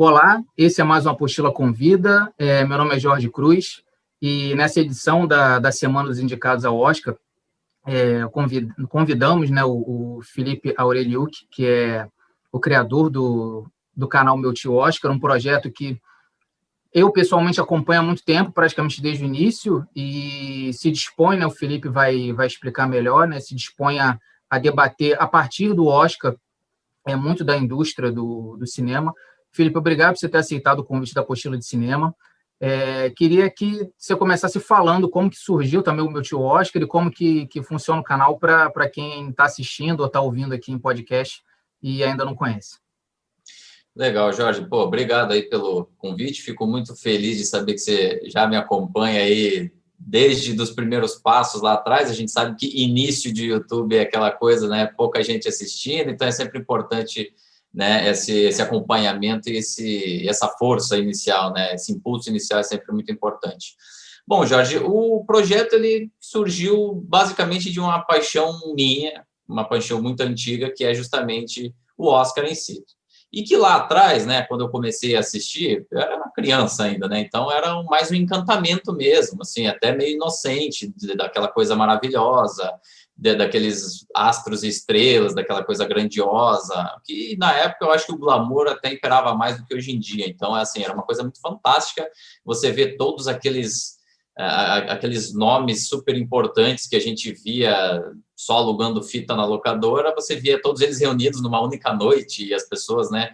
Olá, esse é mais uma Apostila Convida. É, meu nome é Jorge Cruz e nessa edição da, da Semana dos Indicados ao Oscar, é, convid, convidamos né, o, o Felipe Aureliuk, que é o criador do, do canal Meu Tio Oscar, um projeto que eu pessoalmente acompanho há muito tempo, praticamente desde o início, e se dispõe, né, o Felipe vai, vai explicar melhor, né, se dispõe a, a debater a partir do Oscar é muito da indústria do, do cinema, Felipe, obrigado por você ter aceitado o convite da Apostila de Cinema. É, queria que você começasse falando como que surgiu também o meu tio Oscar e como que, que funciona o canal para quem está assistindo ou está ouvindo aqui em podcast e ainda não conhece. Legal, Jorge. Pô, obrigado aí pelo convite. Fico muito feliz de saber que você já me acompanha aí desde os primeiros passos lá atrás. A gente sabe que início de YouTube é aquela coisa, né? Pouca gente assistindo, então é sempre importante né, esse, esse acompanhamento e esse, essa força inicial, né, esse impulso inicial é sempre muito importante. Bom, Jorge, o projeto ele surgiu basicamente de uma paixão minha, uma paixão muito antiga, que é justamente o Oscar em si. E que lá atrás, né, quando eu comecei a assistir, eu era uma criança ainda, né, então era mais um encantamento mesmo, assim, até meio inocente, daquela coisa maravilhosa, de, daqueles astros e estrelas, daquela coisa grandiosa, que na época eu acho que o glamour até imperava mais do que hoje em dia. Então, é assim, era uma coisa muito fantástica você ver todos aqueles aqueles nomes super importantes que a gente via só alugando fita na locadora, você via todos eles reunidos numa única noite e as pessoas, né,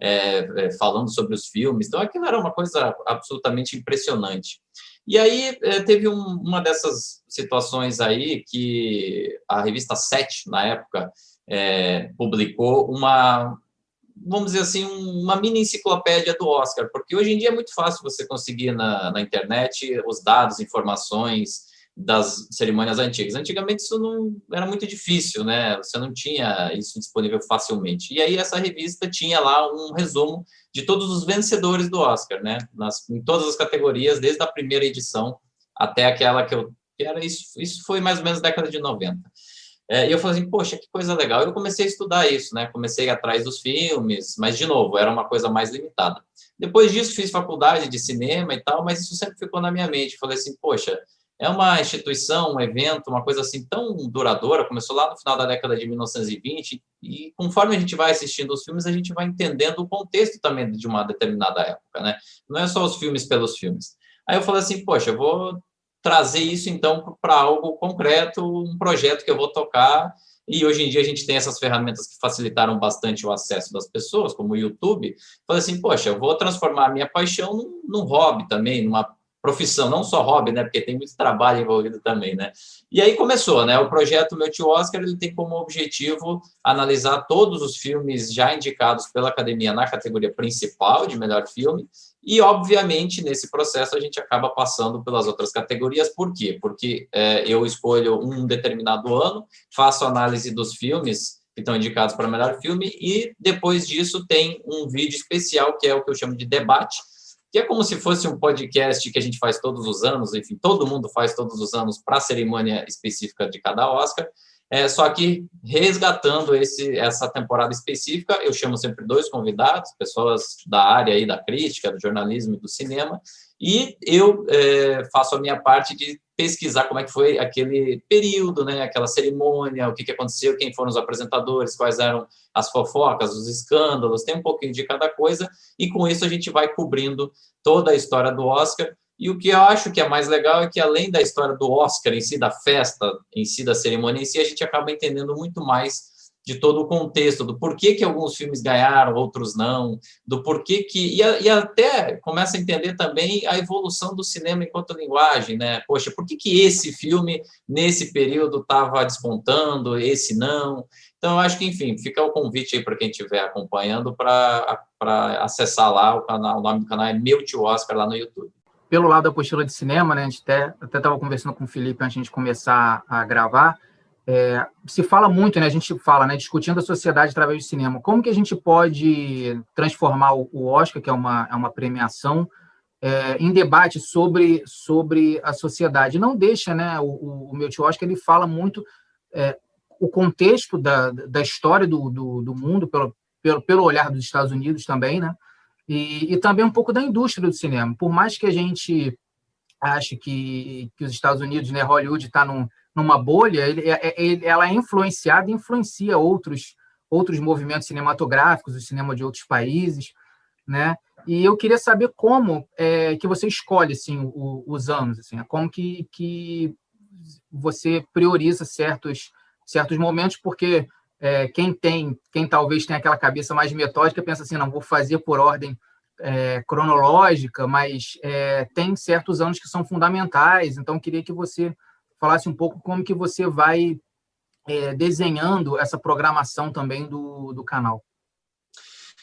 é, é, falando sobre os filmes. Então, aquilo era uma coisa absolutamente impressionante. E aí é, teve um, uma dessas situações aí que a revista Sete, na época, é, publicou uma, vamos dizer assim, uma mini enciclopédia do Oscar, porque hoje em dia é muito fácil você conseguir na, na internet os dados, informações, das cerimônias antigas. Antigamente isso não era muito difícil, né? Você não tinha isso disponível facilmente. E aí essa revista tinha lá um resumo de todos os vencedores do Oscar, né? Nas, em todas as categorias, desde a primeira edição até aquela que eu que era isso. Isso foi mais ou menos década de 90. É, e eu falei assim, poxa, que coisa legal. Eu comecei a estudar isso, né? Comecei atrás dos filmes, mas de novo, era uma coisa mais limitada. Depois disso, fiz faculdade de cinema e tal, mas isso sempre ficou na minha mente. Falei assim, poxa, é uma instituição, um evento, uma coisa assim tão duradoura, começou lá no final da década de 1920, e conforme a gente vai assistindo os filmes, a gente vai entendendo o contexto também de uma determinada época, né? Não é só os filmes pelos filmes. Aí eu falei assim, poxa, eu vou trazer isso então para algo concreto, um projeto que eu vou tocar, e hoje em dia a gente tem essas ferramentas que facilitaram bastante o acesso das pessoas, como o YouTube. Falei assim, poxa, eu vou transformar a minha paixão num, num hobby também, numa profissão, não só hobby, né? Porque tem muito trabalho envolvido também, né? E aí começou, né? O projeto Meu Tio Oscar ele tem como objetivo analisar todos os filmes já indicados pela Academia na categoria principal de melhor filme e, obviamente, nesse processo a gente acaba passando pelas outras categorias. Por quê? Porque é, eu escolho um determinado ano, faço análise dos filmes que estão indicados para melhor filme e depois disso tem um vídeo especial que é o que eu chamo de debate que é como se fosse um podcast que a gente faz todos os anos, enfim, todo mundo faz todos os anos para a cerimônia específica de cada Oscar, é, só que resgatando esse, essa temporada específica, eu chamo sempre dois convidados, pessoas da área aí da crítica, do jornalismo e do cinema, e eu é, faço a minha parte de pesquisar como é que foi aquele período, né, aquela cerimônia, o que, que aconteceu, quem foram os apresentadores, quais eram as fofocas, os escândalos, tem um pouquinho de cada coisa, e com isso a gente vai cobrindo toda a história do Oscar. E o que eu acho que é mais legal é que, além da história do Oscar em si, da festa em si, da cerimônia em si, a gente acaba entendendo muito mais de todo o contexto, do porquê que alguns filmes ganharam, outros não, do porquê que. E, e, até começa a entender também a evolução do cinema enquanto linguagem, né? Poxa, por que, que esse filme, nesse período, estava despontando, esse não? Então, eu acho que, enfim, fica o convite aí para quem estiver acompanhando para acessar lá o canal, o nome do canal é Meu Tio Oscar lá no YouTube. Pelo lado da apostila de cinema, né? A gente até estava conversando com o Felipe antes de começar a gravar é, se fala muito, né? A gente fala, né? Discutindo a sociedade através do cinema. Como que a gente pode transformar o Oscar, que é uma, é uma premiação, é, em debate sobre, sobre a sociedade? Não deixa, né? O, o meu tio Oscar ele fala muito é, o contexto da, da história do, do, do mundo pelo, pelo, pelo olhar dos Estados Unidos também, né? E, e também um pouco da indústria do cinema. Por mais que a gente ache que, que os Estados Unidos, né, Hollywood está num, numa bolha, ele, é, é, ele, ela é influenciada e influencia outros outros movimentos cinematográficos, o cinema de outros países, né? E eu queria saber como é, que você escolhe assim o, os anos, assim, como que, que você prioriza certos certos momentos, porque é, quem tem, quem talvez tenha aquela cabeça mais metódica pensa assim, não vou fazer por ordem é, cronológica, mas é, tem certos anos que são fundamentais. Então queria que você falasse um pouco como que você vai é, desenhando essa programação também do, do canal.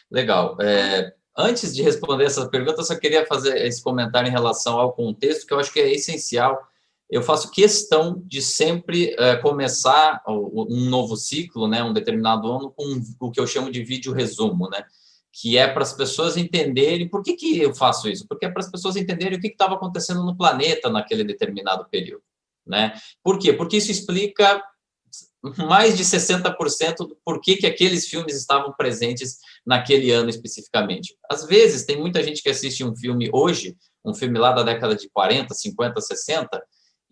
Legal. É, antes de responder essa pergunta, eu só queria fazer esse comentário em relação ao contexto, que eu acho que é essencial. Eu faço questão de sempre é, começar um novo ciclo, né, um determinado ano, com o que eu chamo de vídeo resumo, né, que é para as pessoas entenderem por que, que eu faço isso, porque é para as pessoas entenderem o que estava acontecendo no planeta naquele determinado período. Né? Por quê? Porque isso explica mais de 60% do porquê que aqueles filmes estavam presentes naquele ano especificamente. Às vezes, tem muita gente que assiste um filme hoje, um filme lá da década de 40, 50, 60,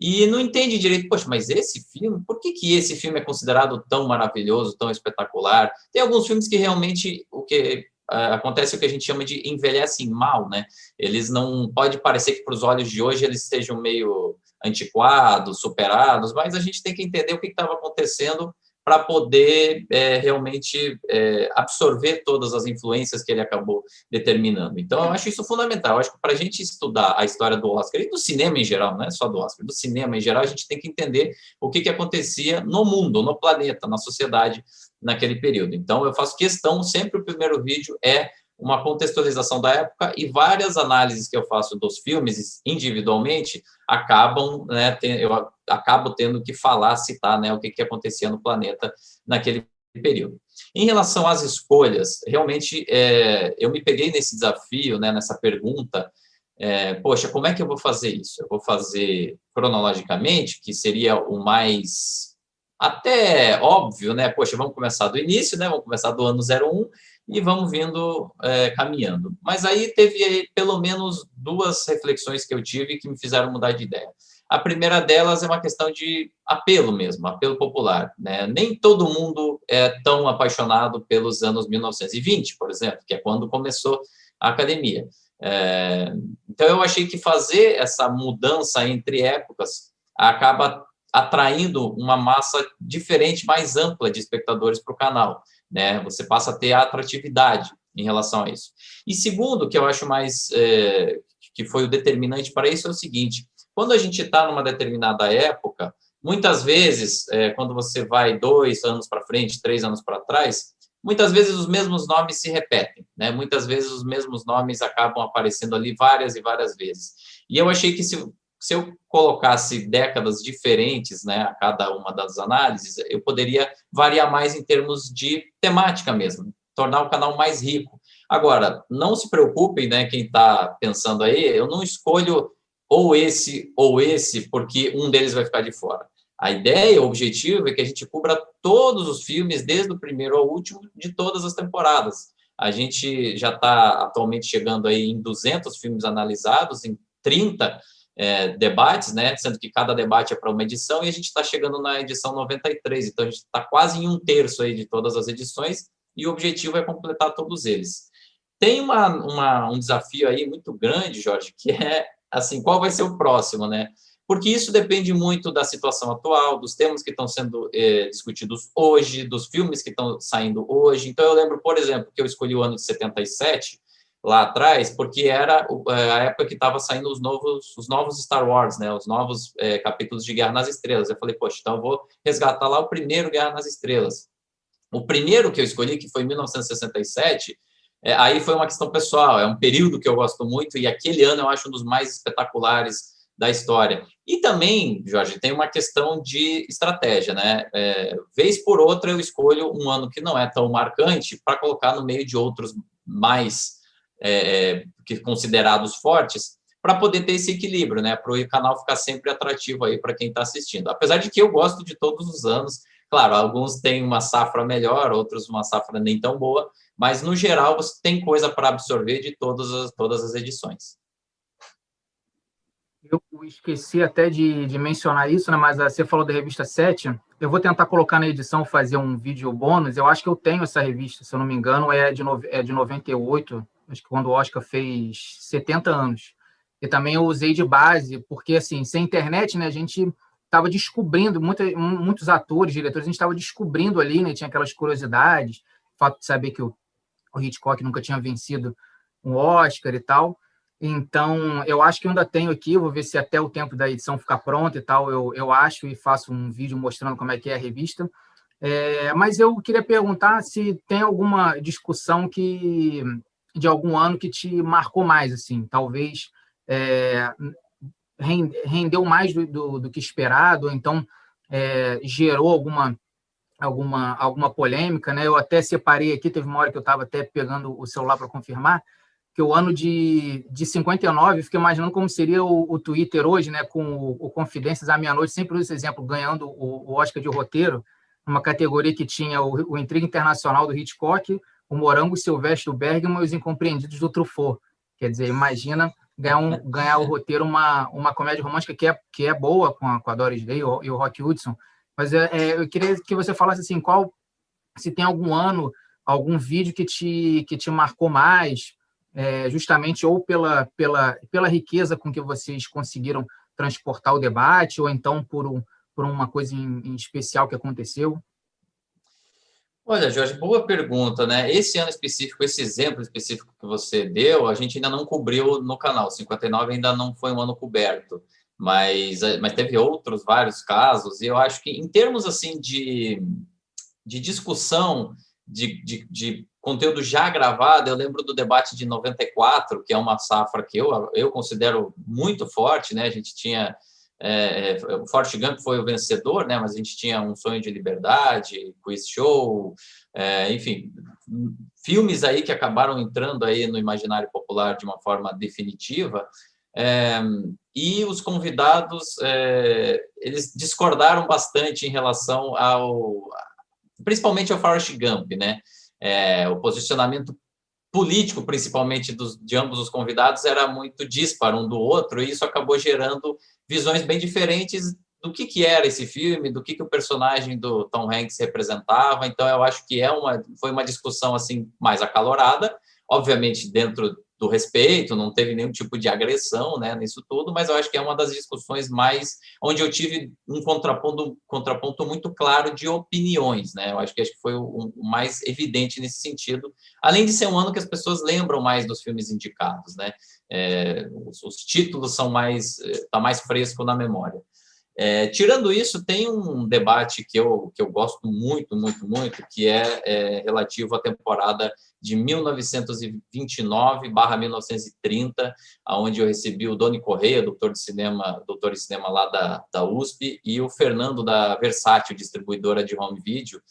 e não entende direito, poxa, mas esse filme, por que, que esse filme é considerado tão maravilhoso, tão espetacular? Tem alguns filmes que realmente o que uh, acontece o que a gente chama de envelhecem mal, né? Eles não pode parecer que para os olhos de hoje eles estejam meio antiquados, superados, mas a gente tem que entender o que estava acontecendo para poder é, realmente é, absorver todas as influências que ele acabou determinando. Então, eu acho isso fundamental. Eu acho que para a gente estudar a história do Oscar e do cinema em geral, não é só do Oscar, do cinema em geral, a gente tem que entender o que, que acontecia no mundo, no planeta, na sociedade naquele período. Então, eu faço questão, sempre o primeiro vídeo é uma contextualização da época e várias análises que eu faço dos filmes individualmente acabam, né, eu acabo tendo que falar, citar, né, o que, que acontecia no planeta naquele período. Em relação às escolhas, realmente é, eu me peguei nesse desafio, né, nessa pergunta, é, poxa, como é que eu vou fazer isso? Eu vou fazer cronologicamente, que seria o mais até óbvio, né? Poxa, vamos começar do início, né? Vamos começar do ano 01 e vamos vindo é, caminhando. Mas aí teve pelo menos duas reflexões que eu tive que me fizeram mudar de ideia. A primeira delas é uma questão de apelo mesmo, apelo popular. Né? Nem todo mundo é tão apaixonado pelos anos 1920, por exemplo, que é quando começou a academia. É, então, eu achei que fazer essa mudança entre épocas acaba atraindo uma massa diferente, mais ampla de espectadores para o canal né? Você passa a ter atratividade em relação a isso. E segundo, que eu acho mais é, que foi o determinante para isso é o seguinte: quando a gente está numa determinada época, muitas vezes, é, quando você vai dois anos para frente, três anos para trás, muitas vezes os mesmos nomes se repetem, né? Muitas vezes os mesmos nomes acabam aparecendo ali várias e várias vezes. E eu achei que se se eu colocasse décadas diferentes, né, a cada uma das análises, eu poderia variar mais em termos de temática mesmo, tornar o canal mais rico. Agora, não se preocupem, né, quem está pensando aí, eu não escolho ou esse ou esse, porque um deles vai ficar de fora. A ideia, o objetivo é que a gente cubra todos os filmes, desde o primeiro ao último, de todas as temporadas. A gente já está atualmente chegando aí em 200 filmes analisados, em 30 é, debates, né? Sendo que cada debate é para uma edição e a gente está chegando na edição 93, então a gente está quase em um terço aí de todas as edições e o objetivo é completar todos eles. Tem uma, uma, um desafio aí muito grande, Jorge, que é assim, qual vai ser o próximo, né? Porque isso depende muito da situação atual, dos temas que estão sendo é, discutidos hoje, dos filmes que estão saindo hoje. Então, eu lembro, por exemplo, que eu escolhi o ano de 77, lá atrás, porque era é, a época que estava saindo os novos, os novos Star Wars, né, os novos é, capítulos de Guerra nas Estrelas. Eu falei, poxa, então eu vou resgatar lá o primeiro Guerra nas Estrelas. O primeiro que eu escolhi, que foi em 1967, é, aí foi uma questão pessoal, é um período que eu gosto muito e aquele ano eu acho um dos mais espetaculares da história. E também, Jorge, tem uma questão de estratégia, né? É, vez por outra eu escolho um ano que não é tão marcante para colocar no meio de outros mais é, é, que considerados fortes, para poder ter esse equilíbrio, né? Para o canal ficar sempre atrativo aí para quem está assistindo. Apesar de que eu gosto de todos os anos, Claro, alguns têm uma safra melhor, outros uma safra nem tão boa, mas no geral você tem coisa para absorver de todas as, todas as edições. Eu esqueci até de, de mencionar isso, né? mas você falou da revista 7. Eu vou tentar colocar na edição, fazer um vídeo bônus. Eu acho que eu tenho essa revista, se eu não me engano, é de, no, é de 98, acho que quando o Oscar fez 70 anos. E também eu usei de base, porque, assim, sem internet, né, a gente estava descobrindo, muita, muitos atores, diretores, a gente estava descobrindo ali, né, tinha aquelas curiosidades, o fato de saber que o, o Hitchcock nunca tinha vencido um Oscar e tal. Então, eu acho que ainda tenho aqui, vou ver se até o tempo da edição ficar pronta e tal, eu, eu acho e faço um vídeo mostrando como é que é a revista. É, mas eu queria perguntar se tem alguma discussão que de algum ano que te marcou mais, assim, talvez é, rendeu mais do, do, do, que esperado, ou então é, gerou alguma, alguma, alguma polêmica, né? Eu até separei aqui, teve uma hora que eu estava até pegando o celular para confirmar, que o ano de, de 59, fiquei imaginando como seria o, o Twitter hoje, né, com o, o Confidências à meia-noite, sempre uso esse exemplo, ganhando o, o Oscar de roteiro, uma categoria que tinha o, o Intriga Internacional do Hitchcock, o Morango Silvestre do Bergman e os Incompreendidos do Truffaut. Quer dizer, imagina ganhar, um, ganhar o roteiro uma, uma comédia romântica que é, que é boa com a, com a Doris Day e o Rock Hudson. Mas é, é, eu queria que você falasse assim, qual se tem algum ano, algum vídeo que te, que te marcou mais, é, justamente ou pela, pela, pela riqueza com que vocês conseguiram transportar o debate, ou então por, um, por uma coisa em, em especial que aconteceu? Olha, Jorge, boa pergunta, né? Esse ano específico, esse exemplo específico que você deu, a gente ainda não cobriu no canal. 59 ainda não foi um ano coberto, mas, mas teve outros vários casos. E eu acho que, em termos assim de, de discussão de, de, de conteúdo já gravado, eu lembro do debate de 94, que é uma safra que eu, eu considero muito forte, né? A gente tinha é, é, o Forte Gump foi o vencedor, né? Mas a gente tinha um sonho de liberdade, quiz show, é, enfim, filmes aí que acabaram entrando aí no imaginário popular de uma forma definitiva. É, e os convidados é, eles discordaram bastante em relação ao, principalmente ao Forrest Gump, né? É, o posicionamento político, principalmente dos, de ambos os convidados, era muito disparo um do outro, e isso acabou gerando visões bem diferentes do que, que era esse filme, do que, que o personagem do Tom Hanks representava. Então, eu acho que é uma, foi uma discussão assim mais acalorada, obviamente dentro do respeito, não teve nenhum tipo de agressão né, nisso tudo, mas eu acho que é uma das discussões mais onde eu tive um contraponto, contraponto muito claro de opiniões. Né? Eu acho que, acho que foi o, o mais evidente nesse sentido, além de ser um ano que as pessoas lembram mais dos filmes indicados. Né? É, os, os, títulos são mais, está é, mais fresco na memória. É, tirando isso, tem um debate que eu, que eu gosto muito, muito, muito, que é, é relativo à temporada de 1929/1930, aonde eu recebi o Doni Correia, doutor de cinema, doutor de cinema lá da, da USP, e o Fernando da Versátil, distribuidora de home video,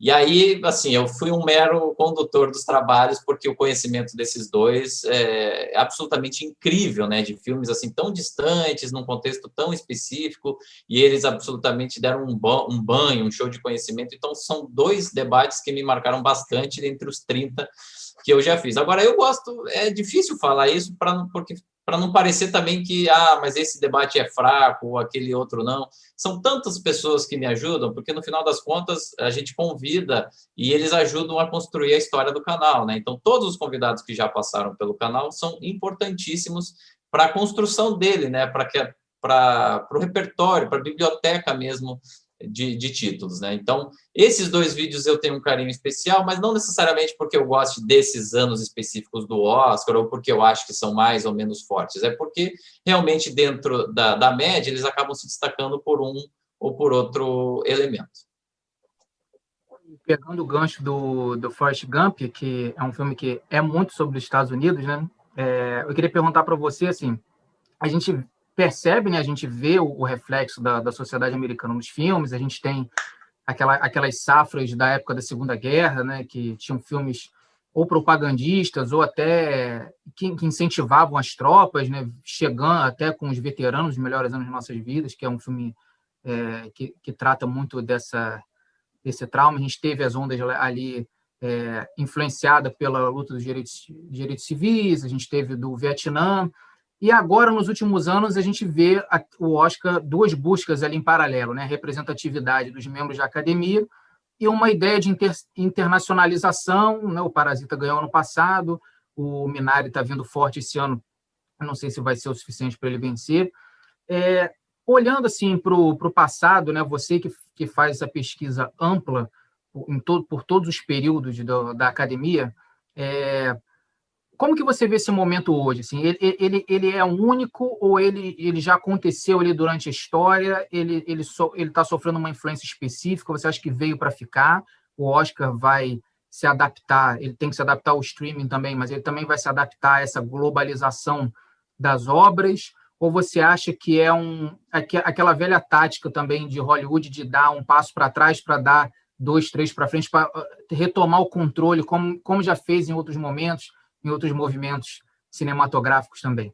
e aí, assim, eu fui um mero condutor dos trabalhos, porque o conhecimento desses dois é absolutamente incrível, né? De filmes assim tão distantes, num contexto tão específico, e eles absolutamente deram um, um banho, um show de conhecimento. Então, são dois debates que me marcaram bastante entre os 30 que eu já fiz. Agora, eu gosto, é difícil falar isso, pra, porque para não parecer também que, ah, mas esse debate é fraco, ou aquele outro não. São tantas pessoas que me ajudam, porque no final das contas a gente convida e eles ajudam a construir a história do canal, né? Então, todos os convidados que já passaram pelo canal são importantíssimos para a construção dele, né? Para o repertório, para a biblioteca mesmo de, de, títulos, né? Então, esses dois vídeos eu tenho um carinho especial, mas não necessariamente porque eu gosto desses anos específicos do Oscar ou porque eu acho que são mais ou menos fortes, é porque realmente dentro da, da média eles acabam se destacando por um ou por outro elemento. Pegando o gancho do, do Forrest Gump, que é um filme que é muito sobre os Estados Unidos, né? É, eu queria perguntar para você, assim, a gente percebe, né, a gente vê o, o reflexo da, da, sociedade americana nos filmes, a gente tem aquela, aquelas safras da época da Segunda Guerra, né, que tinham filmes ou propagandistas ou até que, que incentivavam as tropas, né, chegando até com os veteranos, os melhores anos de nossas vidas, que é um filme é, que, que trata muito dessa esse trauma. A gente teve as ondas ali é, influenciada pela luta dos direitos, direitos civis, a gente teve do Vietnã, e agora, nos últimos anos, a gente vê a, o Oscar duas buscas ali em paralelo, né? representatividade dos membros da academia e uma ideia de inter, internacionalização. Né? O Parasita ganhou ano passado, o Minari está vindo forte esse ano, eu não sei se vai ser o suficiente para ele vencer. É, olhando assim para o passado, né? você que, que faz essa pesquisa ampla todo, por todos os períodos do, da academia, é, como que você vê esse momento hoje? Assim, ele, ele, ele é único ou ele, ele já aconteceu ali durante a história? Ele ele so, está sofrendo uma influência específica? Você acha que veio para ficar? O Oscar vai se adaptar? Ele tem que se adaptar ao streaming também, mas ele também vai se adaptar a essa globalização das obras? Ou você acha que é um aquela velha tática também de Hollywood de dar um passo para trás para dar dois, três para frente para uh, retomar o controle, como, como já fez em outros momentos? Em outros movimentos cinematográficos também?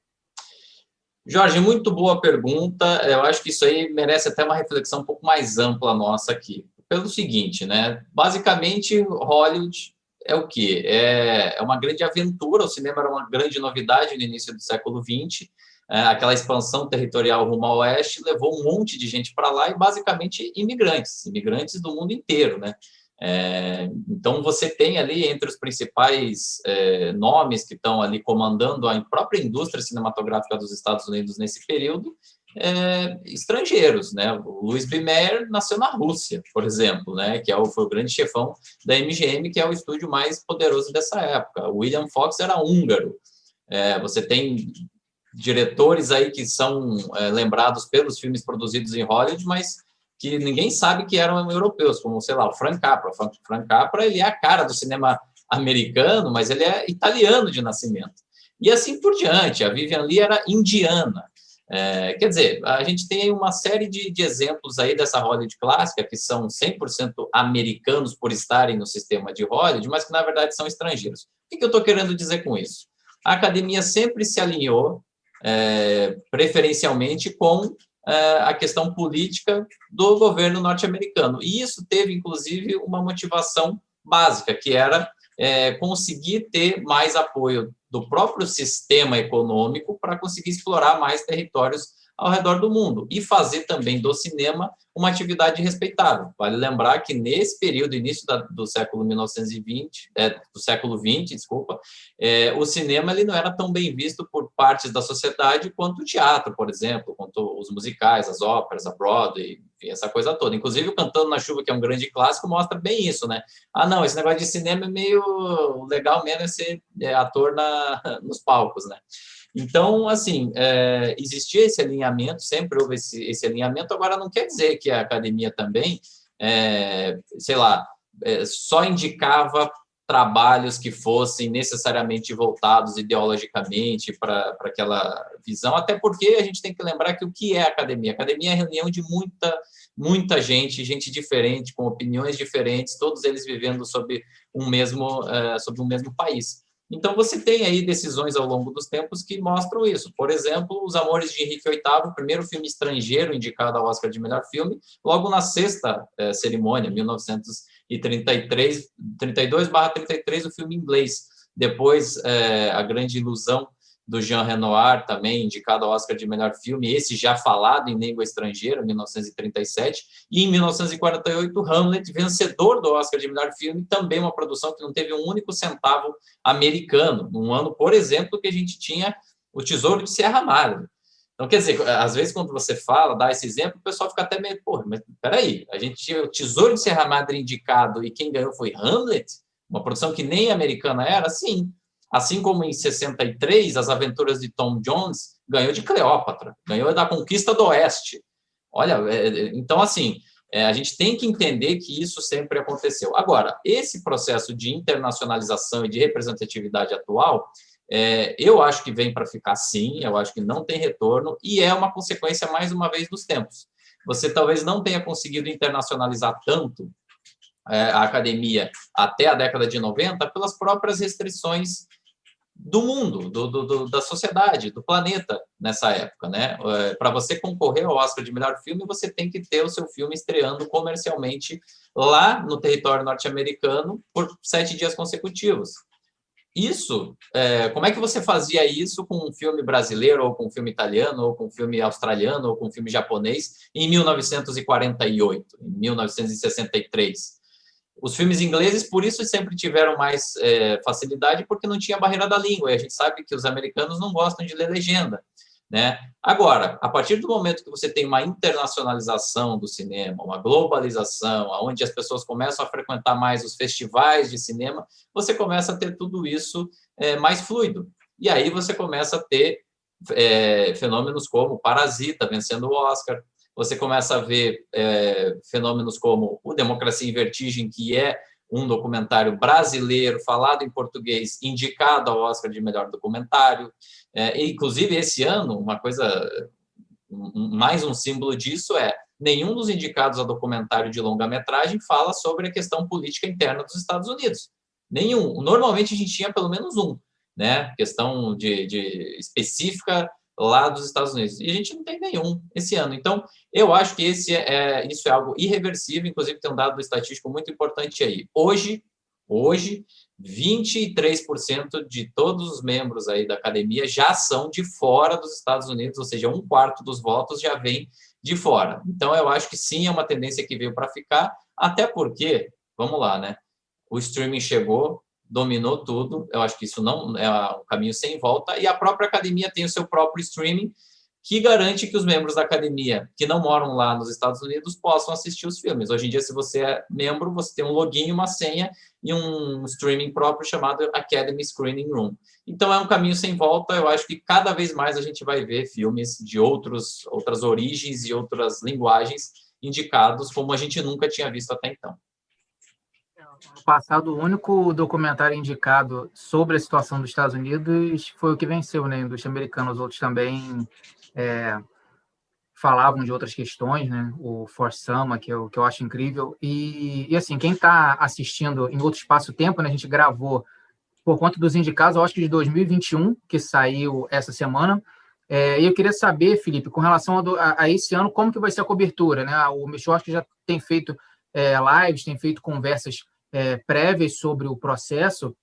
Jorge, muito boa pergunta. Eu acho que isso aí merece até uma reflexão um pouco mais ampla nossa aqui. Pelo seguinte, né? Basicamente, Hollywood é o quê? É, é uma grande aventura. O cinema era uma grande novidade no início do século XX. É, aquela expansão territorial rumo ao oeste levou um monte de gente para lá e basicamente imigrantes, imigrantes do mundo inteiro, né? É, então, você tem ali entre os principais é, nomes que estão ali comandando a própria indústria cinematográfica dos Estados Unidos nesse período, é, estrangeiros, né? O Louis B. Mayer nasceu na Rússia, por exemplo, né? Que é o, foi o grande chefão da MGM, que é o estúdio mais poderoso dessa época. O William Fox era húngaro. É, você tem diretores aí que são é, lembrados pelos filmes produzidos em Hollywood, mas que ninguém sabe que eram europeus, como, sei lá, o Frank Capra. O Frank Capra, ele é a cara do cinema americano, mas ele é italiano de nascimento. E assim por diante. A Vivian Lee era indiana. É, quer dizer, a gente tem uma série de, de, exemplos aí dessa Hollywood clássica que são 100% americanos por estarem no sistema de Hollywood, mas que na verdade são estrangeiros. O que, eu estou querendo dizer com isso? A academia sempre se alinhou é, preferencialmente com a questão política do governo norte-americano. E isso teve, inclusive, uma motivação básica, que era é, conseguir ter mais apoio do próprio sistema econômico para conseguir explorar mais territórios ao redor do mundo e fazer também do cinema uma atividade respeitável. Vale lembrar que nesse período, início da, do século 1920, é, do século 20, desculpa, é, o cinema ele não era tão bem visto por partes da sociedade quanto o teatro, por exemplo, quanto os musicais, as óperas, a Broadway, enfim, essa coisa toda. Inclusive, o Cantando na Chuva, que é um grande clássico, mostra bem isso, né? Ah, não, esse negócio de cinema é meio legal mesmo é ser é, ator na, nos palcos, né? Então, assim, é, existia esse alinhamento, sempre houve esse, esse, alinhamento, agora não quer dizer que a academia também, é, sei lá, é, só indicava trabalhos que fossem necessariamente voltados ideologicamente para aquela visão, até porque a gente tem que lembrar que o que é academia? academia é reunião de muita, muita gente, gente diferente, com opiniões diferentes, todos eles vivendo sob um mesmo, é, sob um mesmo país. Então, você tem aí decisões ao longo dos tempos que mostram isso. Por exemplo, Os Amores de Henrique VIII, o primeiro filme estrangeiro indicado ao Oscar de melhor filme, logo na sexta eh, cerimônia, 1933, 32/33, o filme inglês. Depois, eh, A Grande Ilusão, do Jean Renoir, também indicado ao Oscar de melhor filme, esse já falado em língua estrangeira, 1937, e em 1948, Hamlet, vencedor do Oscar de melhor filme, também uma produção que não teve um único centavo americano, num ano, por exemplo, que a gente tinha o Tesouro de Serra Madre. Então, quer dizer, às vezes quando você fala, dá esse exemplo, o pessoal fica até meio, porra, mas peraí, a gente tinha o Tesouro de Serra Madre indicado e quem ganhou foi Hamlet? Uma produção que nem americana era? Sim, Assim como em 63, As Aventuras de Tom Jones ganhou de Cleópatra, ganhou da Conquista do Oeste. Olha, é, é, então, assim, é, a gente tem que entender que isso sempre aconteceu. Agora, esse processo de internacionalização e de representatividade atual, é, eu acho que vem para ficar sim, eu acho que não tem retorno, e é uma consequência, mais uma vez, dos tempos. Você talvez não tenha conseguido internacionalizar tanto a academia até a década de 90 pelas próprias restrições do mundo, do, do, da sociedade, do planeta nessa época, né? É, Para você concorrer ao Oscar de melhor filme, você tem que ter o seu filme estreando comercialmente lá no território norte-americano por sete dias consecutivos. Isso, é, como é que você fazia isso com um filme brasileiro, ou com um filme italiano, ou com um filme australiano, ou com um filme japonês em 1948, em 1963? Os filmes ingleses, por isso, sempre tiveram mais é, facilidade, porque não tinha barreira da língua. E a gente sabe que os americanos não gostam de ler legenda. Né? Agora, a partir do momento que você tem uma internacionalização do cinema, uma globalização, onde as pessoas começam a frequentar mais os festivais de cinema, você começa a ter tudo isso é, mais fluido. E aí você começa a ter é, fenômenos como Parasita vencendo o Oscar, você começa a ver é, fenômenos como o Democracia em Vertigem, que é um documentário brasileiro falado em português, indicado ao Oscar de melhor documentário. É, inclusive, esse ano, uma coisa, mais um símbolo disso é nenhum dos indicados a documentário de longa-metragem fala sobre a questão política interna dos Estados Unidos. Nenhum. Normalmente a gente tinha pelo menos um, né? Questão de, de específica lá dos Estados Unidos. E a gente não tem nenhum esse ano. Então, eu acho que esse é, é isso é algo irreversível, inclusive tem um dado estatístico muito importante aí. Hoje, hoje, 23% de todos os membros aí da academia já são de fora dos Estados Unidos, ou seja, um quarto dos votos já vem de fora. Então, eu acho que sim, é uma tendência que veio para ficar, até porque, vamos lá, né? O streaming chegou, dominou tudo. Eu acho que isso não é um caminho sem volta. E a própria academia tem o seu próprio streaming, que garante que os membros da academia que não moram lá nos Estados Unidos possam assistir os filmes. Hoje em dia, se você é membro, você tem um login, uma senha e um streaming próprio chamado Academy Screening Room. Então é um caminho sem volta. Eu acho que cada vez mais a gente vai ver filmes de outros, outras origens e outras linguagens indicados como a gente nunca tinha visto até então. Passado, o único documentário indicado sobre a situação dos Estados Unidos foi o que venceu, né? Indústria americana. Os outros também é, falavam de outras questões, né? O For Sama, que eu, que eu acho incrível. E, e assim, quem está assistindo em outro espaço-tempo, né? A gente gravou por conta dos indicados, eu acho que de 2021, que saiu essa semana. É, eu queria saber, Felipe, com relação a, a, a, esse ano, como que vai ser a cobertura, né? O Michel que já tem feito é, lives, tem feito conversas é, prévias sobre o processo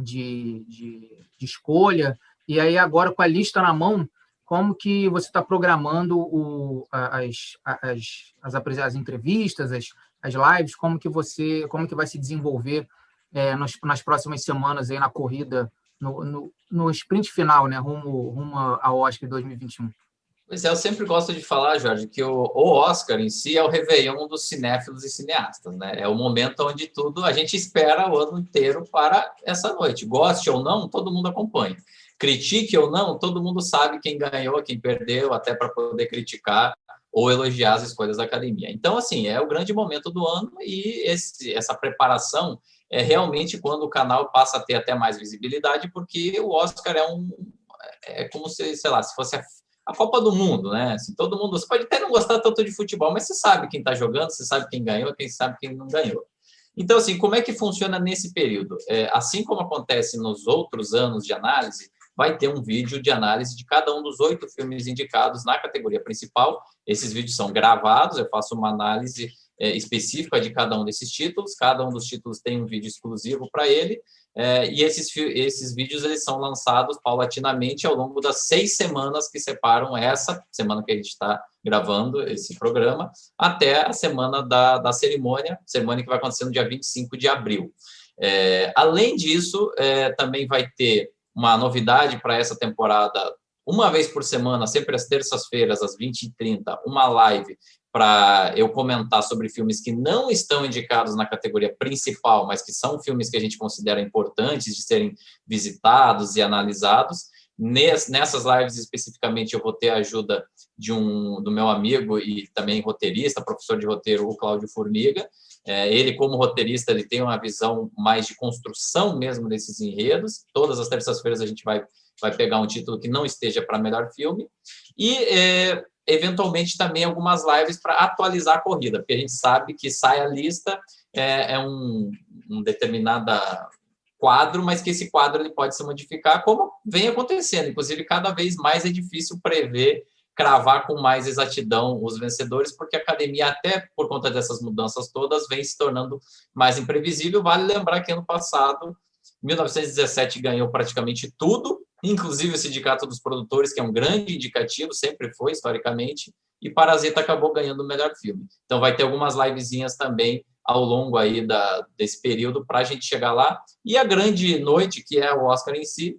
de, de, de, escolha, e aí agora com a lista na mão, como que você está programando o, as, as, as, as, entrevistas, as, as lives, como que você, como que vai se desenvolver é, nas, nas próximas semanas aí na corrida, no, no, no sprint final, né, rumo, rumo ao Oscar 2021? Pois é, eu sempre gosto de falar, Jorge, que o, o Oscar em si é o réveillon dos cinéfilos e cineastas, né? É o momento onde tudo a gente espera o ano inteiro para essa noite. Goste ou não, todo mundo acompanha. Critique ou não, todo mundo sabe quem ganhou, quem perdeu, até para poder criticar ou elogiar as escolhas da academia. Então, assim, é o grande momento do ano e esse, essa preparação é realmente quando o canal passa a ter até mais visibilidade, porque o Oscar é um. É como se, sei lá, se fosse a a Copa do Mundo, né? Assim, todo mundo, você pode até não gostar tanto de futebol, mas você sabe quem está jogando, você sabe quem ganhou, quem sabe quem não ganhou. Então, assim, como é que funciona nesse período? É, assim como acontece nos outros anos de análise, vai ter um vídeo de análise de cada um dos oito filmes indicados na categoria principal. Esses vídeos são gravados, eu faço uma análise específica de cada um desses títulos, cada um dos títulos tem um vídeo exclusivo para ele, é, e esses, esses vídeos eles são lançados paulatinamente ao longo das seis semanas que separam essa semana que a gente está gravando esse programa, até a semana da, da cerimônia, cerimônia que vai acontecer no dia 25 de abril. É, além disso, é, também vai ter uma novidade para essa temporada uma vez por semana, sempre às terças-feiras, às 20h30, uma live para eu comentar sobre filmes que não estão indicados na categoria principal, mas que são filmes que a gente considera importantes de serem visitados e analisados. Nessas lives especificamente eu vou ter a ajuda de um do meu amigo e também roteirista, professor de roteiro, o Cláudio Formiga. É, ele como roteirista ele tem uma visão mais de construção mesmo desses enredos. Todas as terças-feiras a gente vai vai pegar um título que não esteja para melhor filme e é, eventualmente também algumas lives para atualizar a corrida, porque a gente sabe que sai a lista é, é um, um, determinada quadro, mas que esse quadro ele pode se modificar, como vem acontecendo. Inclusive, cada vez mais é difícil prever, cravar com mais exatidão os vencedores, porque a academia, até por conta dessas mudanças todas, vem se tornando mais imprevisível. Vale lembrar que ano passado, 1917 ganhou praticamente tudo, inclusive o Sindicato dos Produtores, que é um grande indicativo, sempre foi historicamente, e Parasita acabou ganhando o melhor filme. Então vai ter algumas livezinhas também ao longo aí da, desse período para a gente chegar lá. E a grande noite, que é o Oscar em si,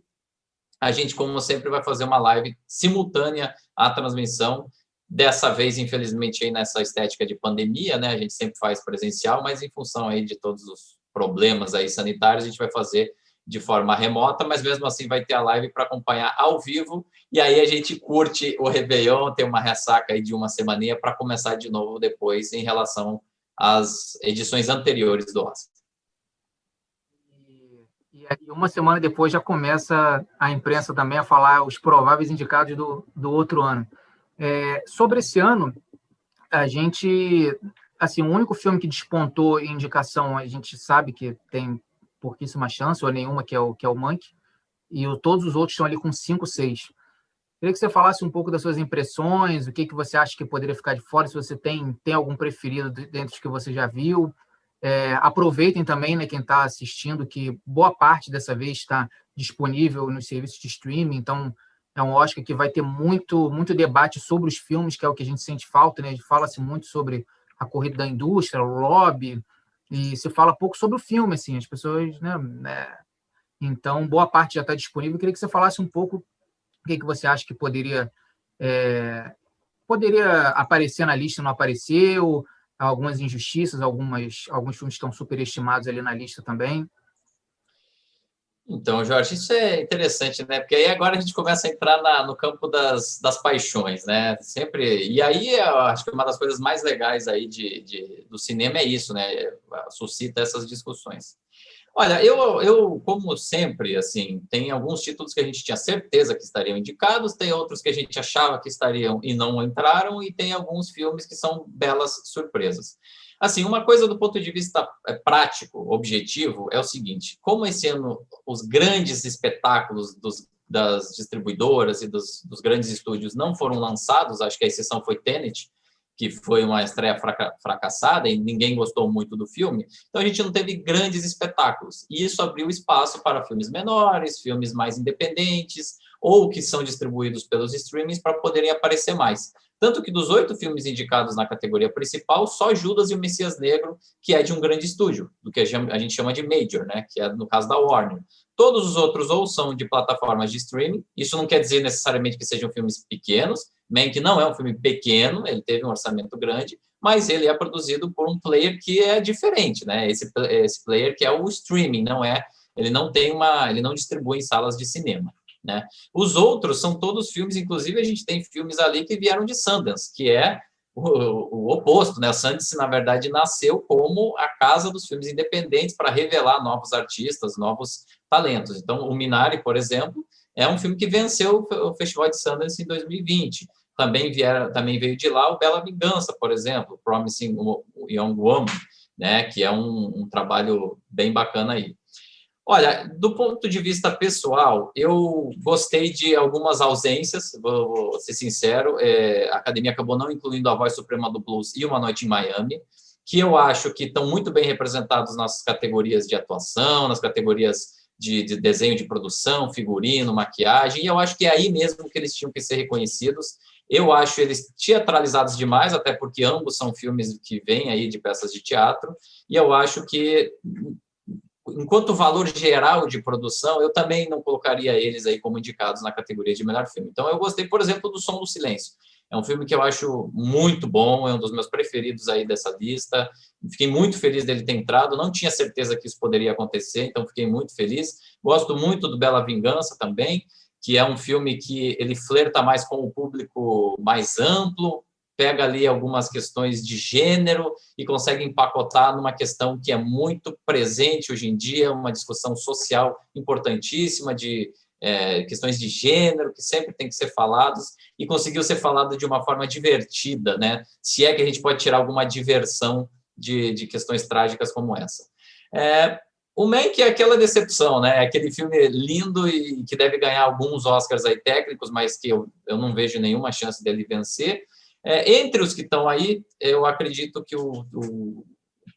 a gente, como sempre, vai fazer uma live simultânea à transmissão. Dessa vez, infelizmente, aí nessa estética de pandemia, né? A gente sempre faz presencial, mas em função aí de todos os problemas aí sanitários, a gente vai fazer de forma remota, mas mesmo assim vai ter a live para acompanhar ao vivo. E aí a gente curte o Réveillon, tem uma ressaca aí de uma semaninha para começar de novo depois em relação as edições anteriores do Oscar. E, e uma semana depois já começa a imprensa também a falar os prováveis indicados do, do outro ano. É, sobre esse ano, a gente, assim, o único filme que despontou em indicação, a gente sabe que tem pouquíssima chance, ou nenhuma, que é o, que é o Monk, e o, todos os outros estão ali com 5, 6. Queria que você falasse um pouco das suas impressões, o que, que você acha que poderia ficar de fora, se você tem, tem algum preferido dentro dos que você já viu. É, aproveitem também, né, quem está assistindo, que boa parte dessa vez está disponível nos serviços de streaming, então é um Oscar que vai ter muito, muito debate sobre os filmes, que é o que a gente sente falta, né? Fala-se muito sobre a corrida da indústria, o lobby, e se fala pouco sobre o filme, assim, as pessoas, né? né então, boa parte já está disponível. Eu queria que você falasse um pouco o que, que você acha que poderia é, poderia aparecer na lista, não apareceu? Algumas injustiças, algumas, alguns filmes estão superestimados ali na lista também. Então, Jorge, isso é interessante, né? Porque aí agora a gente começa a entrar na, no campo das, das paixões, né? Sempre. E aí, eu acho que uma das coisas mais legais aí de, de, do cinema é isso, né? Suscita essas discussões. Olha, eu, eu, como sempre, assim, tem alguns títulos que a gente tinha certeza que estariam indicados, tem outros que a gente achava que estariam e não entraram, e tem alguns filmes que são belas surpresas. Assim, uma coisa do ponto de vista é, prático, objetivo, é o seguinte: como esse ano os grandes espetáculos dos, das distribuidoras e dos, dos grandes estúdios não foram lançados, acho que a exceção foi Tenet, que foi uma estreia fracassada e ninguém gostou muito do filme. Então a gente não teve grandes espetáculos. E isso abriu espaço para filmes menores, filmes mais independentes, ou que são distribuídos pelos streamings para poderem aparecer mais. Tanto que dos oito filmes indicados na categoria principal, só Judas e o Messias Negro, que é de um grande estúdio, do que a gente chama de major, né? que é no caso da Warner. Todos os outros ou são de plataformas de streaming, isso não quer dizer necessariamente que sejam filmes pequenos, Mank não é um filme pequeno, ele teve um orçamento grande, mas ele é produzido por um player que é diferente, né? Esse, esse player que é o streaming, não é, ele não tem uma, ele não distribui em salas de cinema, né? Os outros são todos filmes, inclusive a gente tem filmes ali que vieram de Sundance, que é o, o, oposto, né? Sundance, na verdade, nasceu como a casa dos filmes independentes para revelar novos artistas, novos talentos. Então, o Minari, por exemplo, é um filme que venceu o Festival de Sundance em 2020. Também, vieram, também veio de lá o Bela Vingança, por exemplo, Promising Young Woman, né, que é um, um trabalho bem bacana aí. Olha, do ponto de vista pessoal, eu gostei de algumas ausências, vou, vou ser sincero, é, a academia acabou não incluindo a Voz Suprema do Blues e Uma Noite em Miami, que eu acho que estão muito bem representados nas categorias de atuação, nas categorias de, de, desenho de produção, figurino, maquiagem, e eu acho que é aí mesmo que eles tinham que ser reconhecidos. Eu acho eles teatralizados demais, até porque ambos são filmes que vêm aí de peças de teatro, e eu acho que, enquanto valor geral de produção, eu também não colocaria eles aí como indicados na categoria de melhor filme. Então, eu gostei, por exemplo, do Som do Silêncio. É um filme que eu acho muito bom, é um dos meus preferidos aí dessa lista. Fiquei muito feliz dele ter entrado, não tinha certeza que isso poderia acontecer, então fiquei muito feliz. Gosto muito do Bela Vingança também, que é um filme que ele flerta mais com o público mais amplo, pega ali algumas questões de gênero e consegue empacotar numa questão que é muito presente hoje em dia, uma discussão social importantíssima de é, questões de gênero que sempre tem que ser falados e conseguiu ser falado de uma forma divertida, né? Se é que a gente pode tirar alguma diversão de, de questões trágicas como essa. É, o Mank é aquela decepção, né? É aquele filme lindo e que deve ganhar alguns Oscars aí técnicos, mas que eu, eu não vejo nenhuma chance dele vencer. É, entre os que estão aí, eu acredito que o, o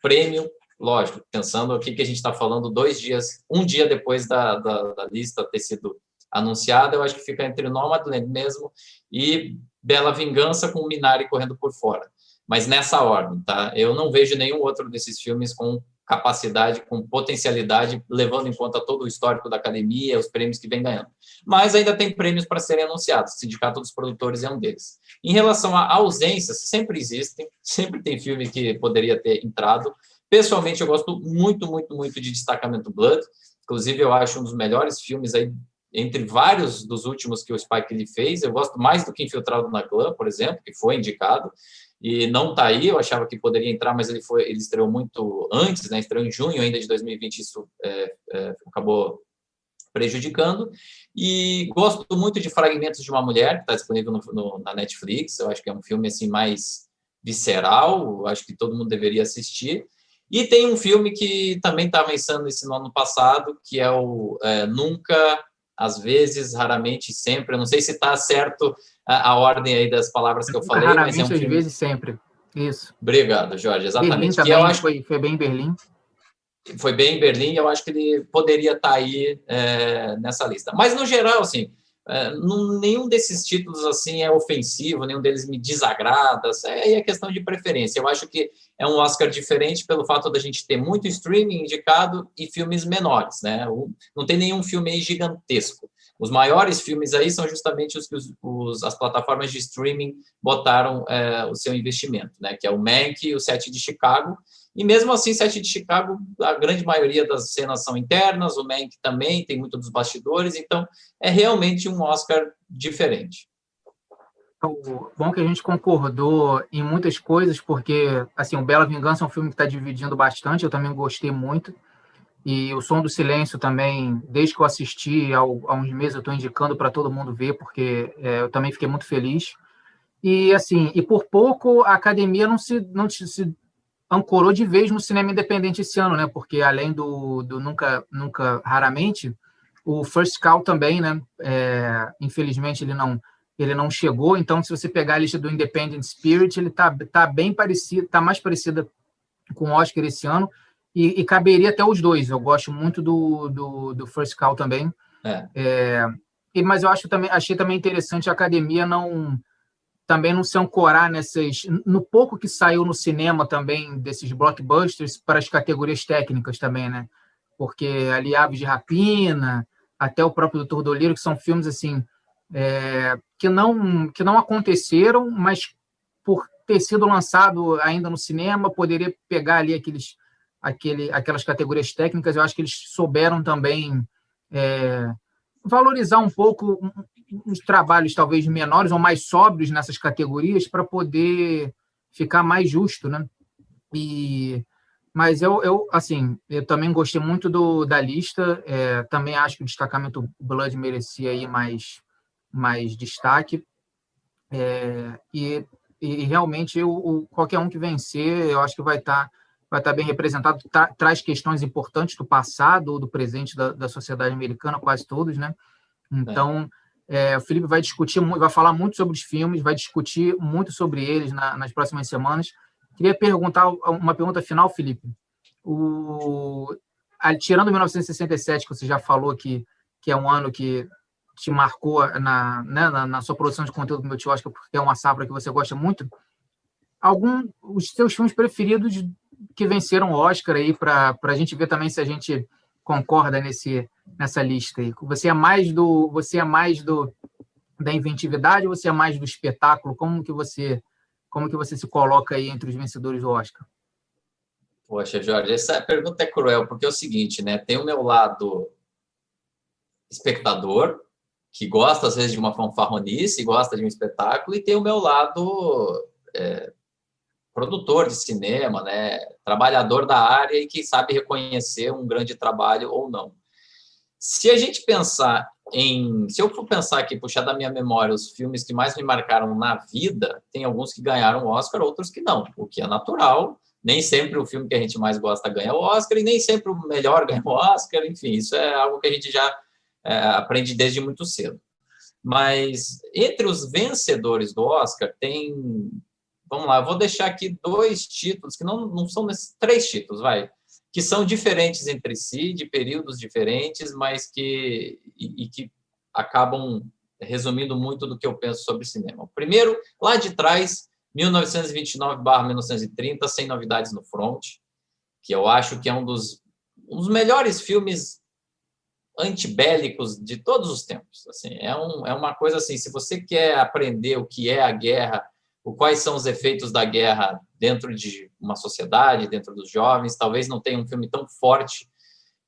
prêmio, lógico, pensando aqui que a gente está falando dois dias, um dia depois da, da, da, lista ter sido anunciada, eu acho que fica entre Nomadland mesmo e Bela Vingança com o Minari correndo por fora. Mas nessa ordem, tá? Eu não vejo nenhum outro desses filmes com capacidade, com potencialidade, levando em conta todo o histórico da academia, os prêmios que vem ganhando. Mas ainda tem prêmios para serem anunciados, o Sindicato dos Produtores é um deles. Em relação a ausências, sempre existem, sempre tem filme que poderia ter entrado. Pessoalmente, eu gosto muito, muito, muito de Destacamento Blood, inclusive eu acho um dos melhores filmes aí entre vários dos últimos que o Spike Lee fez, eu gosto mais do que Infiltrado na Clã, por exemplo, que foi indicado e não está aí. Eu achava que poderia entrar, mas ele foi, ele estreou muito antes, né? Estreou em junho ainda de 2020. Isso é, é, acabou prejudicando. E gosto muito de Fragmentos de uma Mulher, que está disponível no, no, na Netflix. Eu acho que é um filme assim mais visceral. Acho que todo mundo deveria assistir. E tem um filme que também estava tá vencendo esse no ano passado, que é o é, Nunca, às vezes, raramente, sempre. Eu não sei se está certo a, a, ordem aí das palavras que eu falei. Raramente, mas é um filme... às vezes, sempre. Isso. Obrigado, Jorge. Exatamente. Berlim também, eu acho... foi, foi bem em Berlim. Foi bem em Berlim, eu acho que ele poderia estar tá aí é, nessa lista. Mas, no geral, assim, é, nenhum desses títulos assim é ofensivo, nenhum deles me desagrada. É, é questão de preferência. Eu acho que é um Oscar diferente pelo fato da gente ter muito streaming indicado e filmes menores, né? Não tem nenhum filme aí gigantesco. Os maiores filmes aí são justamente os que os, os, as plataformas de streaming botaram é, o seu investimento, né? Que é o Mank e o Sete de Chicago. E mesmo assim, Sete de Chicago, a grande maioria das cenas são internas, o Mank também tem muito dos bastidores, então é realmente um Oscar diferente. Então, bom que a gente concordou em muitas coisas, porque assim, o Bela Vingança é um filme que está dividindo bastante, eu também gostei muito. E o Som do Silêncio também, desde que eu assisti há, há uns meses, eu estou indicando para todo mundo ver, porque é, eu também fiquei muito feliz. E assim, e por pouco a academia não se, não se ancorou de vez no cinema independente esse ano, né? Porque além do, do nunca, nunca, raramente, o First Call também, né? É, infelizmente ele não, ele não chegou. Então, se você pegar a lista do Independent Spirit, ele tá, tá bem parecido, tá mais parecida com o Oscar esse ano e, e, caberia até os dois. Eu gosto muito do, do, do First Call também. É. É, e, mas eu acho também, achei também interessante a academia não também não se ancorar nessas no pouco que saiu no cinema também desses blockbusters para as categorias técnicas também, né? Porque ali Aves de Rapina, até o próprio Doutor Doliro, que são filmes assim é, que não que não aconteceram, mas por ter sido lançado ainda no cinema poderia pegar ali aqueles aquele, aquelas categorias técnicas, eu acho que eles souberam também é, valorizar um pouco os trabalhos talvez menores ou mais sóbrios nessas categorias para poder ficar mais justo, né? E mas eu, eu assim eu também gostei muito do, da lista é, também acho que o destacamento Blood merecia aí mais mais destaque é, e, e realmente o, o, qualquer um que vencer eu acho que vai estar tá vai estar bem representado, tra traz questões importantes do passado, do presente da, da sociedade americana, quase todos, né? Então, é. É, o Felipe vai discutir, vai falar muito sobre os filmes, vai discutir muito sobre eles na, nas próximas semanas. Queria perguntar uma pergunta final, Felipe. O, a, tirando 1967, que você já falou que, que é um ano que te marcou na, né, na, na, sua produção de conteúdo do meu tio porque é uma safra que você gosta muito, algum os seus filmes preferidos que venceram o Oscar aí para a gente ver também se a gente concorda nesse nessa lista aí. Você é mais do você é mais do da inventividade ou você é mais do espetáculo? Como que você como que você se coloca aí entre os vencedores do Oscar? Poxa, Jorge, essa pergunta é cruel, porque é o seguinte, né? Tem o meu lado espectador, que gosta às vezes de uma fanfarronice, gosta de um espetáculo, e tem o meu lado é, produtor de cinema, né, trabalhador da área e que sabe reconhecer um grande trabalho ou não. Se a gente pensar em, se eu for pensar aqui, puxar da minha memória os filmes que mais me marcaram na vida, tem alguns que ganharam o Oscar, outros que não, o que é natural, Nem sempre o filme que a gente mais gosta ganha o Oscar e nem sempre o melhor ganha o Oscar. Enfim, isso é algo que a gente já é, aprende desde muito cedo. Mas entre os vencedores do Oscar tem, vamos lá, eu vou deixar aqui dois títulos que não, não são nesses três títulos, vai, que são diferentes entre si, de períodos diferentes, mas que e, e que acabam resumindo muito do que eu penso sobre cinema. O primeiro, lá de trás, 1929/1930, Sem Novidades no Front, que eu acho que é um dos, um dos melhores filmes antibélicos de todos os tempos. Assim, é, um, é uma coisa assim, se você quer aprender o que é a guerra, quais são os efeitos da guerra dentro de uma sociedade, dentro dos jovens, talvez não tenha um filme tão forte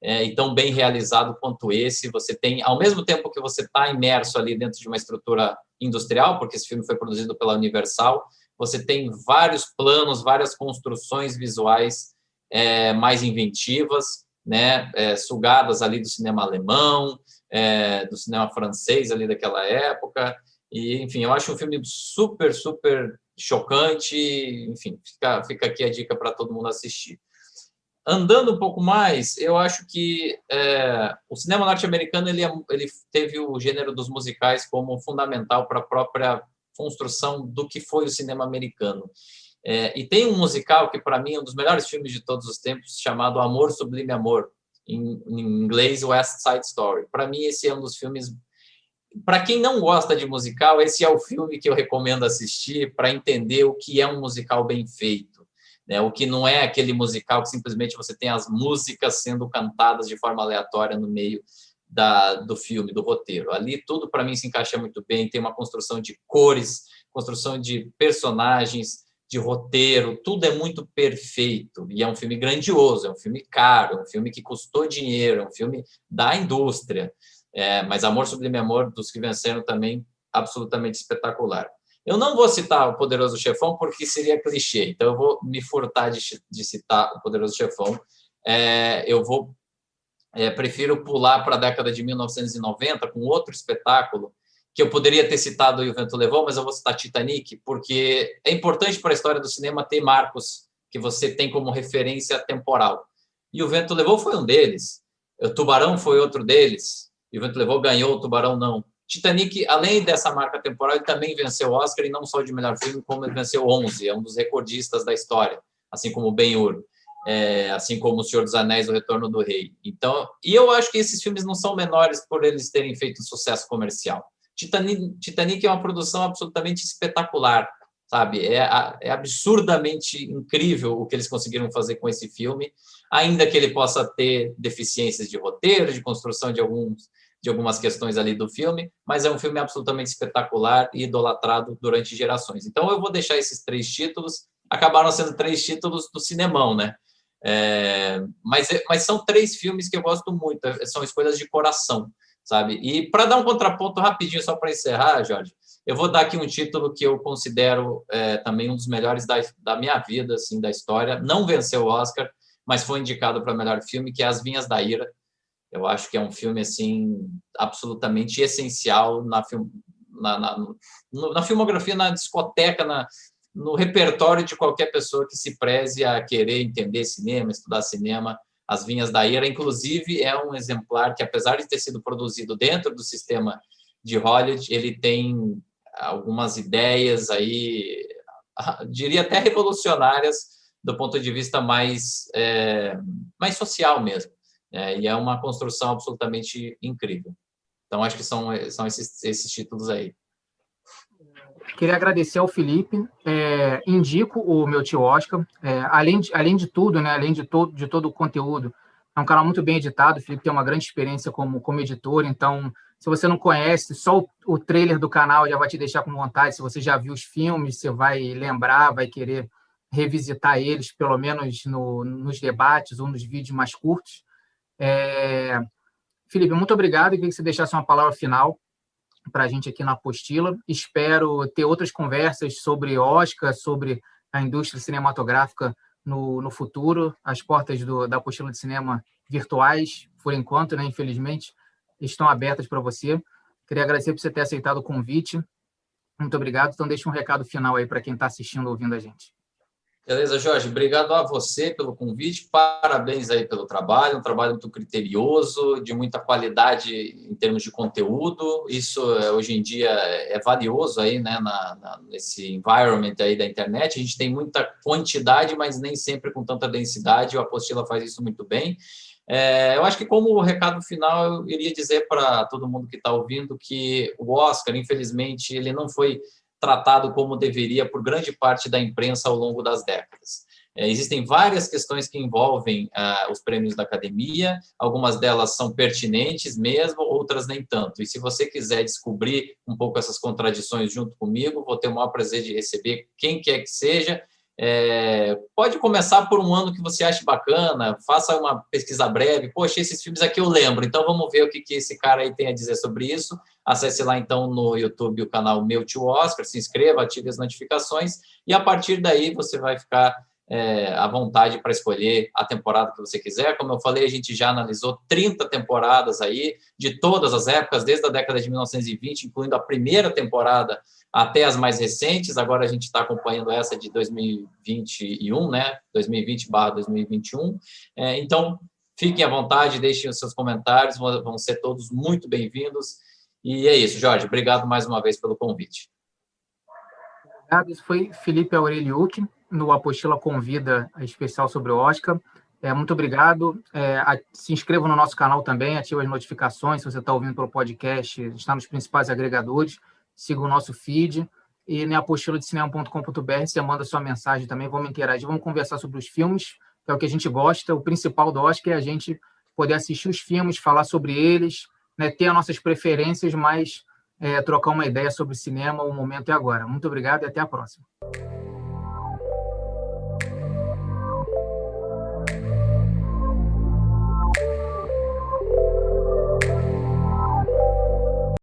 é, e tão bem realizado quanto esse. Você tem, ao mesmo tempo que você está imerso ali dentro de uma estrutura industrial, porque esse filme foi produzido pela Universal, você tem vários planos, várias construções visuais é, mais inventivas, né, é, sugadas ali do cinema alemão, é, do cinema francês ali daquela época. E, enfim, eu acho um filme super, super chocante. Enfim, fica, fica aqui a dica para todo mundo assistir. Andando um pouco mais, eu acho que é, o cinema norte-americano ele, é, ele teve o gênero dos musicais como fundamental para a própria construção do que foi o cinema americano. É, e tem um musical que, para mim, é um dos melhores filmes de todos os tempos, chamado Amor Sublime Amor, em, em inglês West Side Story. Para mim, esse é um dos filmes. Para quem não gosta de musical, esse é o filme que eu recomendo assistir para entender o que é um musical bem feito. Né? O que não é aquele musical que simplesmente você tem as músicas sendo cantadas de forma aleatória no meio da, do filme, do roteiro. Ali tudo para mim se encaixa muito bem, tem uma construção de cores, construção de personagens, de roteiro, tudo é muito perfeito. E é um filme grandioso, é um filme caro, é um filme que custou dinheiro, é um filme da indústria. É, mas Amor Sublime Amor, dos que venceram também, absolutamente espetacular. Eu não vou citar o Poderoso Chefão porque seria clichê, então eu vou me furtar de, de citar o Poderoso Chefão. É, eu vou é, prefiro pular para a década de 1990 com outro espetáculo que eu poderia ter citado o Vento Levou, mas eu vou citar Titanic, porque é importante para a história do cinema ter marcos que você tem como referência temporal. E o Vento Levou foi um deles. O Tubarão foi outro deles. E Vento Levou ganhou, o Tubarão não. Titanic, além dessa marca temporal, ele também venceu o Oscar, e não só de melhor filme, como ele venceu 11, é um dos recordistas da história, assim como Ben-Hur, é, assim como O Senhor dos Anéis, O Retorno do Rei. Então, e eu acho que esses filmes não são menores por eles terem feito sucesso comercial. Titanic, Titanic é uma produção absolutamente espetacular, sabe? É, é absurdamente incrível o que eles conseguiram fazer com esse filme, ainda que ele possa ter deficiências de roteiro, de construção de alguns de algumas questões ali do filme, mas é um filme absolutamente espetacular e idolatrado durante gerações. Então eu vou deixar esses três títulos, acabaram sendo três títulos do cinemão, né? É, mas, mas são três filmes que eu gosto muito, são escolhas de coração sabe? E para dar um contraponto rapidinho, só para encerrar, Jorge, eu vou dar aqui um título que eu considero é, também um dos melhores da, da minha vida, assim, da história. Não venceu o Oscar, mas foi indicado para melhor filme, que é As Vinhas da Ira. Eu acho que é um filme assim absolutamente essencial na, film, na, na, na filmografia, na discoteca, na, no repertório de qualquer pessoa que se preze a querer entender cinema, estudar cinema. As Vinhas da Ira, inclusive, é um exemplar que, apesar de ter sido produzido dentro do sistema de Hollywood, ele tem algumas ideias aí, diria até revolucionárias, do ponto de vista mais, é, mais social mesmo. É, e é uma construção absolutamente incrível. Então, acho que são, são esses, esses títulos aí. Queria agradecer ao Felipe. É, indico o meu tio Oscar. É, além, de, além de tudo, né, além de todo, de todo o conteúdo, é um canal muito bem editado. O Felipe tem uma grande experiência como, como editor. Então, se você não conhece, só o, o trailer do canal já vai te deixar com vontade. Se você já viu os filmes, você vai lembrar, vai querer revisitar eles, pelo menos no, nos debates ou nos vídeos mais curtos. É... Felipe, muito obrigado. Eu queria que você deixasse uma palavra final para a gente aqui na apostila. Espero ter outras conversas sobre Oscar, sobre a indústria cinematográfica no, no futuro. As portas do, da apostila de cinema virtuais, por enquanto, né, infelizmente, estão abertas para você. Queria agradecer por você ter aceitado o convite. Muito obrigado. Então, deixa um recado final aí para quem está assistindo ouvindo a gente. Beleza, Jorge. Obrigado a você pelo convite. Parabéns aí pelo trabalho, um trabalho muito criterioso, de muita qualidade em termos de conteúdo. Isso é, hoje em dia é valioso aí, né, na, na, nesse environment aí da internet. A gente tem muita quantidade, mas nem sempre com tanta densidade. O Apostila faz isso muito bem. É, eu acho que como recado final, eu iria dizer para todo mundo que está ouvindo que o Oscar, infelizmente, ele não foi tratado como deveria por grande parte da imprensa ao longo das décadas. É, existem várias questões que envolvem ah, os prêmios da academia, algumas delas são pertinentes mesmo, outras nem tanto. E se você quiser descobrir um pouco essas contradições junto comigo, vou ter o maior prazer de receber quem quer que seja é, pode começar por um ano que você ache bacana, faça uma pesquisa breve. Poxa, esses filmes aqui eu lembro, então vamos ver o que, que esse cara aí tem a dizer sobre isso. Acesse lá então no YouTube o canal Meu Tio Oscar, se inscreva, ative as notificações e a partir daí você vai ficar é, à vontade para escolher a temporada que você quiser. Como eu falei, a gente já analisou 30 temporadas aí, de todas as épocas, desde a década de 1920, incluindo a primeira temporada até as mais recentes. Agora a gente está acompanhando essa de 2021, né? 2020/2021. É, então, fiquem à vontade, deixem os seus comentários, vão ser todos muito bem-vindos. E é isso, Jorge. Obrigado mais uma vez pelo convite. Obrigado. Isso foi Felipe Aureliucci, no Apostila Convida especial sobre o Oscar. É, muito obrigado. É, a, se inscreva no nosso canal também, ative as notificações. Se você está ouvindo pelo podcast, está nos principais agregadores siga o nosso feed e na apostila de cinema.com.br você manda sua mensagem também, vamos interagir, vamos conversar sobre os filmes, que é o que a gente gosta, o principal do Oscar é a gente poder assistir os filmes, falar sobre eles, né, ter as nossas preferências, mas é, trocar uma ideia sobre cinema, o momento é agora. Muito obrigado e até a próxima.